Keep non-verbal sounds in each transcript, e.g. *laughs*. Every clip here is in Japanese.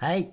はい。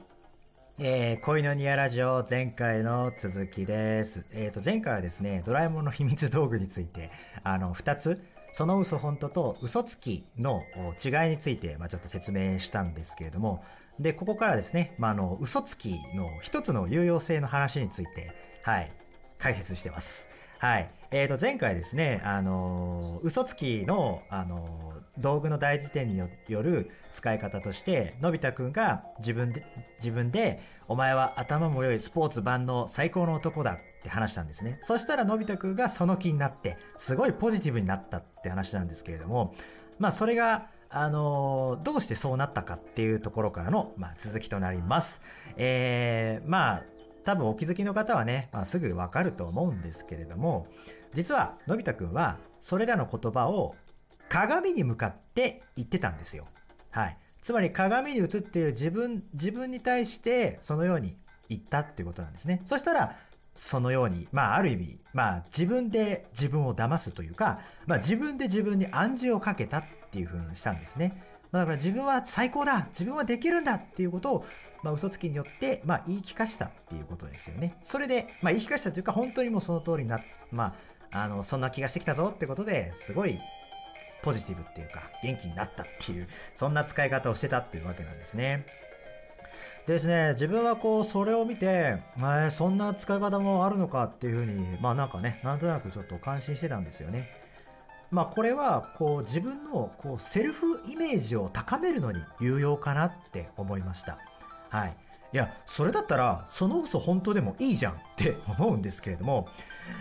えー、恋のニアラジオ前回の続きです。えっ、と、前回はですね、ドラえもんの秘密道具について、あの、二つ、その嘘本当と嘘つきの違いについて、まあ、ちょっと説明したんですけれども、で、ここからですね、まあ、あの、嘘つきの一つの有用性の話について、はい、解説してます。はい。えー、と、前回ですね、あのー嘘つきの、あのー道具の大辞典による使い方として、のび太くんが自分で、自分で、お前は頭も良いスポーツ万能最高の男だって話したんですね。そしたらのび太くんがその気になって、すごいポジティブになったって話なんですけれども、まあそれが、あのどうしてそうなったかっていうところからの、まあ、続きとなります。えー、まあ、多分お気づきの方はね、まあ、すぐわかると思うんですけれども、実はのび太くんはそれらの言葉を鏡に向かって言ってたんですよ。はい。つまり鏡に映っている自分、自分に対してそのように言ったっていうことなんですね。そしたら、そのように、まあある意味、まあ自分で自分を騙すというか、まあ自分で自分に暗示をかけたっていう風にしたんですね。まあだから自分は最高だ自分はできるんだっていうことを、まあ嘘つきによって、まあ言い聞かしたっていうことですよね。それで、まあ言い聞かしたというか本当にもうその通りにな、まあ、あの、そんな気がしてきたぞってことですごいポジティブっていうか元気になったっていう、そんな使い方をしてたっていうわけなんですね。でですね、自分はこう、それを見て、えーそんな使い方もあるのかっていうふうに、まあなんかね、なんとなくちょっと感心してたんですよね。まあこれは、こう、自分のこうセルフイメージを高めるのに有用かなって思いました。はい。いや、それだったら、その嘘本当でもいいじゃんって *laughs* 思うんですけれども、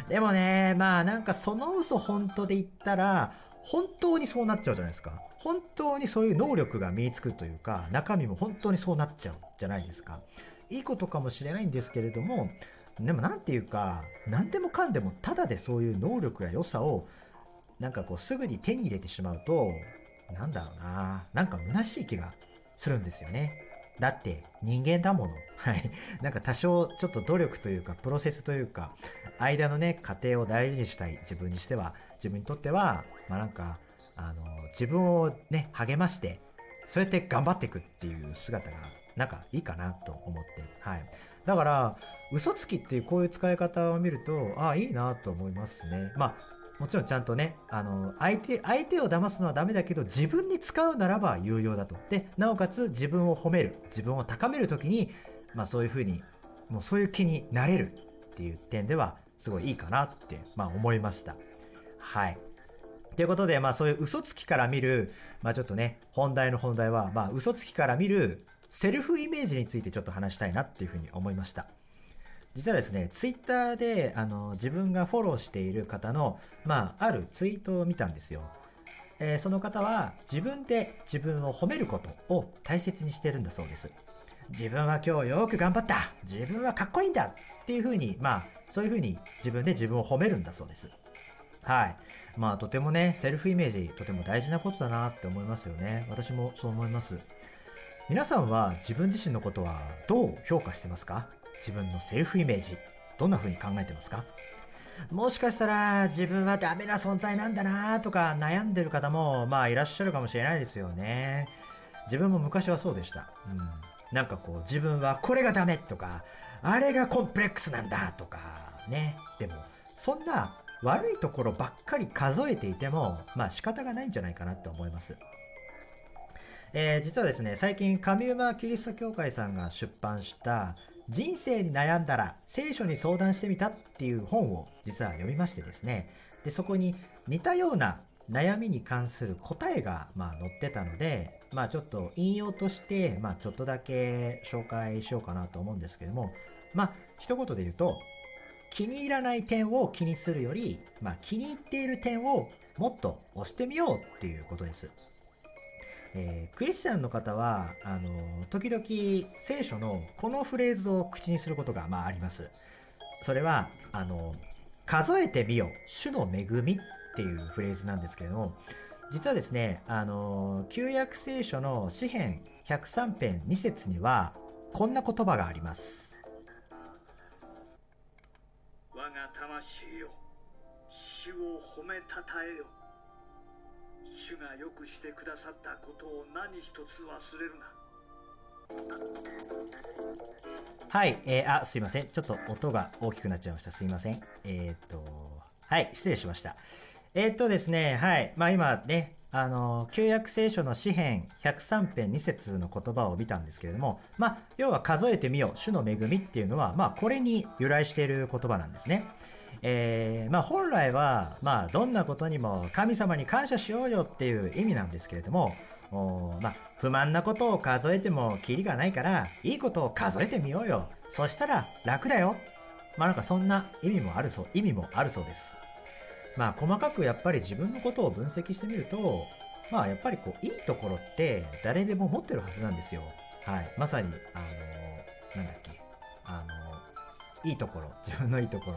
でもね、まあなんかその嘘本当で言ったら、本当にそうなっちゃうじゃないですか。本当にそういう能力が身につくというか、中身も本当にそうなっちゃうじゃないですか。いいことかもしれないんですけれども、でもなんていうか、何でもかんでもただでそういう能力や良さを、なんかこうすぐに手に入れてしまうと、なんだろうな、なんか虚しい気がするんですよね。だって人間だもの。はい。なんか多少ちょっと努力というか、プロセスというか、間のね、過程を大事にしたい自分にしては、自分にとっては、まあなんか、あの、自分をね、励まして、そうやって頑張っていくっていう姿が、なんかいいかなと思って。はい。だから、嘘つきっていうこういう使い方を見ると、ああ、いいなと思いますね。まあ、もちろんちゃんとね、あの、相手、相手を騙すのはダメだけど、自分に使うならば有用だと。で、なおかつ自分を褒める、自分を高めるときに、まあそういうふうに、もうそういう気になれるっていう点では、すごいいいかなって、まあ思いました。はい。ということで、まあそういう嘘つきから見る、まあちょっとね、本題の本題は、まあ嘘つきから見るセルフイメージについてちょっと話したいなっていうふうに思いました。実はですね、ツイッターであの自分がフォローしている方の、まあ、あるツイートを見たんですよ。えーその方は自分で自分を褒めることを大切にしてるんだそうです。自分は今日よく頑張った自分はかっこいいんだっていうふうに、まあ、そういうふうに自分で自分を褒めるんだそうです。はい。まあ、とてもね、セルフイメージ、とても大事なことだなって思いますよね。私もそう思います。皆さんは自分自身のことはどう評価してますか？自分のセルフイメージ、どんな風に考えてますか？もしかしたら自分はダメな存在なんだなとか悩んでる方もまあいらっしゃるかもしれないですよね。自分も昔はそうでした。うん。なんかこう自分はこれがダメとか、あれがコンプレックスなんだとかね。でもそんな悪いところばっかり数えていてもまあ仕方がないんじゃないかなと思います。えー実はですね、最近、上馬キリスト教会さんが出版した、人生に悩んだら聖書に相談してみたっていう本を実は読みましてですね、でそこに似たような悩みに関する答えが、まあ、載ってたので、まあ、ちょっと引用として、まあ、ちょっとだけ紹介しようかなと思うんですけども、まあ、一言で言うと、気に入らない点を気にするより、まあ、気に入っている点をもっと押してみようっていうことです。えークリスチャンの方は、あの、時々聖書のこのフレーズを口にすることが、まあ、あります。それは、あの、数えてみよ、主の恵みっていうフレーズなんですけれども、実はですね、あの、旧約聖書の詩編103編2節には、こんな言葉があります。我が魂よ主を褒めたたえよ主がよくしてくださったことを何一つ忘れるなはい、えーあ、すいません。ちょっと音が大きくなっちゃいました。すいません。えっ、と、はい、失礼しました。えっ、とですね、はい。まあ今ね、あの、旧約聖書の詩編103編2節の言葉を見たんですけれども、まあ、要は数えてみよ、主の恵みっていうのは、まあ、これに由来している言葉なんですね。えーまあ本来は、まあどんなことにも神様に感謝しようよっていう意味なんですけれども、まあ不満なことを数えてもキリがないから、いいことを数えてみようよ。そしたら楽だよ。まあなんかそんな意味もあるそう、意味もあるそうです。まあ細かくやっぱり自分のことを分析してみると、まあやっぱりこういいところって誰でも持ってるはずなんですよ。はい。まさに、あのーなんだっけ、あのーいいところ、自分のいいところ、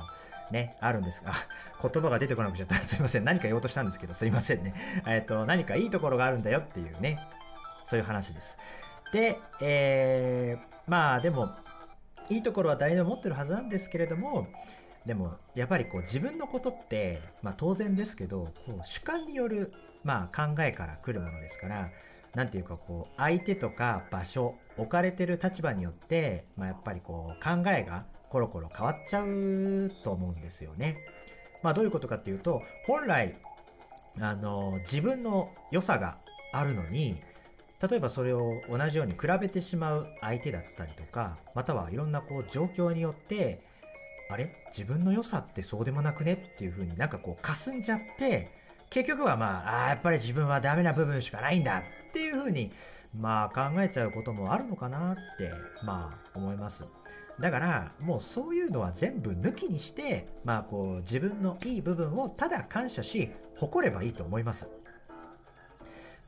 ね、あるんですが、*laughs* 言葉が出てこなくちゃったら。*laughs* すいません。何か言おうとしたんですけど、すいませんね。*laughs* えっと、何かいいところがあるんだよっていうね、そういう話です。で、えー、まあでも、いいところは誰でも持ってるはずなんですけれども、でも、やっぱりこう自分のことって、まあ当然ですけど、こう主観による、まあ考えから来るものですから、なんていうかこう、相手とか場所、置かれてる立場によって、まあやっぱりこう、考えがコロコロ変わっちゃうと思うんですよね。まあどういうことかっていうと、本来、あの、自分の良さがあるのに、例えばそれを同じように比べてしまう相手だったりとか、またはいろんなこう状況によって、あれ？自分の良さってそうでもなくね？っていう風になんかこう霞んじゃって、結局はまあ、あやっぱり自分はダメな部分しかないんだっていう風に、まあ考えちゃうこともあるのかなって、まあ思います。だから、もうそういうのは全部抜きにして、まあこう自分のいい部分をただ感謝し、誇ればいいと思います。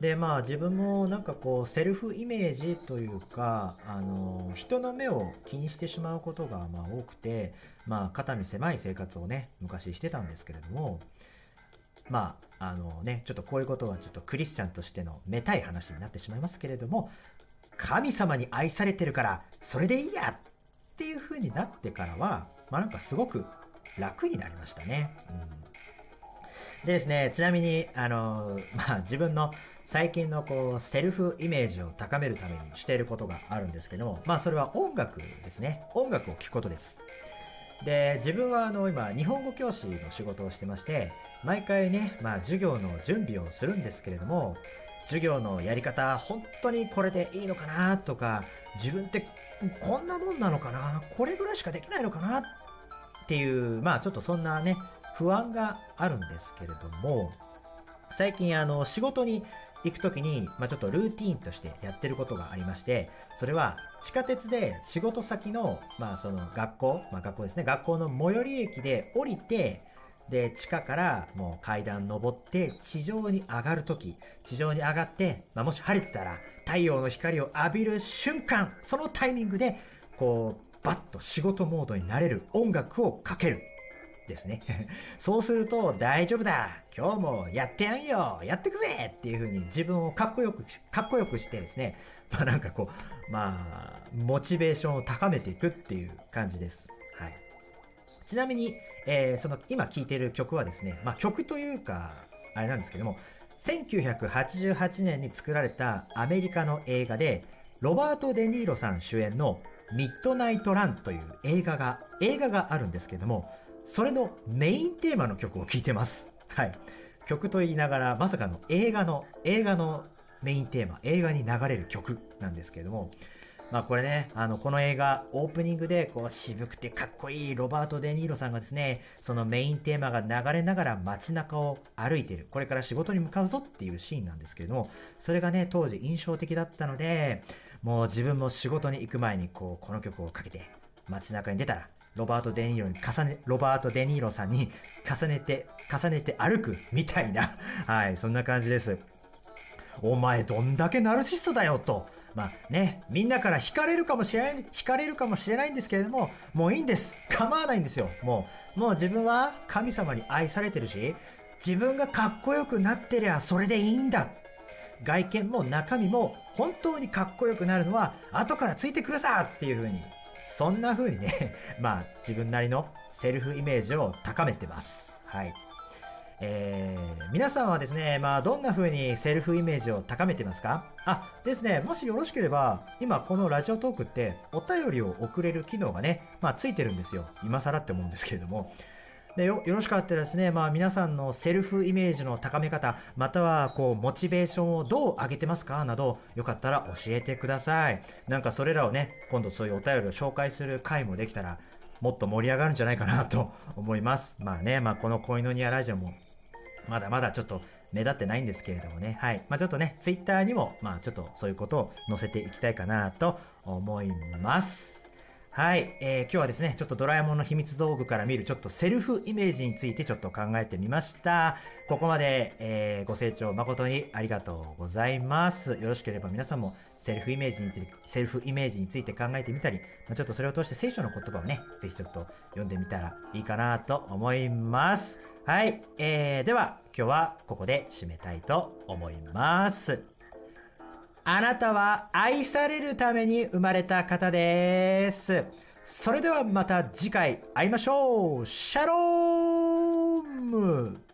でまあ自分もなんかこうセルフイメージというかあの人の目を気にしてしまうことがまあ多くてまあ肩身狭い生活をね昔してたんですけれどもまああのねちょっとこういうことはちょっとクリスチャンとしてのめたい話になってしまいますけれども神様に愛されてるからそれでいいやっていう風になってからはまあなんかすごく楽になりましたね。うんでですね、ちなみに、あの、*laughs* まあ、自分の最近のこう、セルフイメージを高めるためにしていることがあるんですけども、まあ、それは音楽ですね。音楽を聴くことです。で、自分はあの、今、日本語教師の仕事をしてまして、毎回ね、まあ、授業の準備をするんですけれども、授業のやり方、本当にこれでいいのかなとか、自分ってこんなもんなのかなこれぐらいしかできないのかなっていう、まあ、ちょっとそんなね、不安があるんですけれども、最近あの仕事に行くときに、まあ、ちょっとルーティーンとしてやってることがありまして、それは地下鉄で仕事先の、まあその学校、まあ学校ですね、学校の最寄り駅で降りて、で、地下からもう階段登って地上に上がるとき、地上に上がって、まあ、もし晴れてたら太陽の光を浴びる瞬間、そのタイミングで、こう、バッと仕事モードになれる音楽をかける。ですね。*laughs* そうすると、大丈夫だ今日もやってやんよやってくぜっていう風に自分をかっこよく、かっこよくしてですね、*laughs* まあなんかこう、まあ、モチベーションを高めていくっていう感じです。はい。ちなみに、えーその今聴いてる曲はですね、まあ曲というか、あれなんですけども、1988年に作られたアメリカの映画で、ロバート・デ・ニーロさん主演のミッドナイト・ランという映画が、映画があるんですけども、それのメインテーマの曲を聴いてます。はい。曲と言いながら、まさかの映画の、映画のメインテーマ、映画に流れる曲なんですけれども、まあこれね、あの、この映画、オープニングで、こう、渋くてかっこいいロバート・デ・ニーロさんがですね、そのメインテーマが流れながら街中を歩いてる。これから仕事に向かうぞっていうシーンなんですけれども、それがね、当時印象的だったので、もう自分も仕事に行く前に、こう、この曲をかけて、街中に出たら、ロバート・デ・ニーロに重ね、ロバート・デ・ニーロさんに *laughs* 重ねて、重ねて歩くみたいな、*laughs* はい、そんな感じです。お前どんだけナルシストだよと。まあね、みんなから惹かれるかもしれない、惹かれるかもしれないんですけれども、もういいんです。構わないんですよ。もう、もう自分は神様に愛されてるし、自分がかっこよくなってりゃそれでいいんだ。外見も中身も本当にかっこよくなるのは後からついてくるさっていう風に、そんな風にね、*laughs* まあ自分なりのセルフイメージを高めてます。はい。えー皆さんはですね、まあ、どんな風にセルフイメージを高めてますか？あ、ですね、もしよろしければ、今このラジオトークってお便りを送れる機能がね、まあ、ついてるんですよ。今更って思うんですけれども。でよよろしかったらですね、まあ、皆さんのセルフイメージの高め方、またはこうモチベーションをどう上げてますか？など、よかったら教えてください。なんかそれらをね、今度そういうお便りを紹介する回もできたら、もっと盛り上がるんじゃないかなと思います。まあね、まあ、この恋のニアラジオも、まだまだちょっと目立ってないんですけれどもね、はい。まあちょっとね、ツイッターにも、まあちょっとそういうことを載せていきたいかなと思います。はい、えー今日はですね、ちょっとドラえもんの秘密道具から見るちょっとセルフイメージについてちょっと考えてみました。ここまで、えーご清聴誠にありがとうございます。よろしければ皆さんもセルフイメージについて、セルフイメージについて考えてみたり、ま、ちょっとそれを通して聖書の言葉をね、ぜひちょっと読んでみたらいいかなと思います。はい、えー、では今日はここで締めたいと思います。あなたは愛されるために生まれた方です。それではまた次回会いましょう。シャローム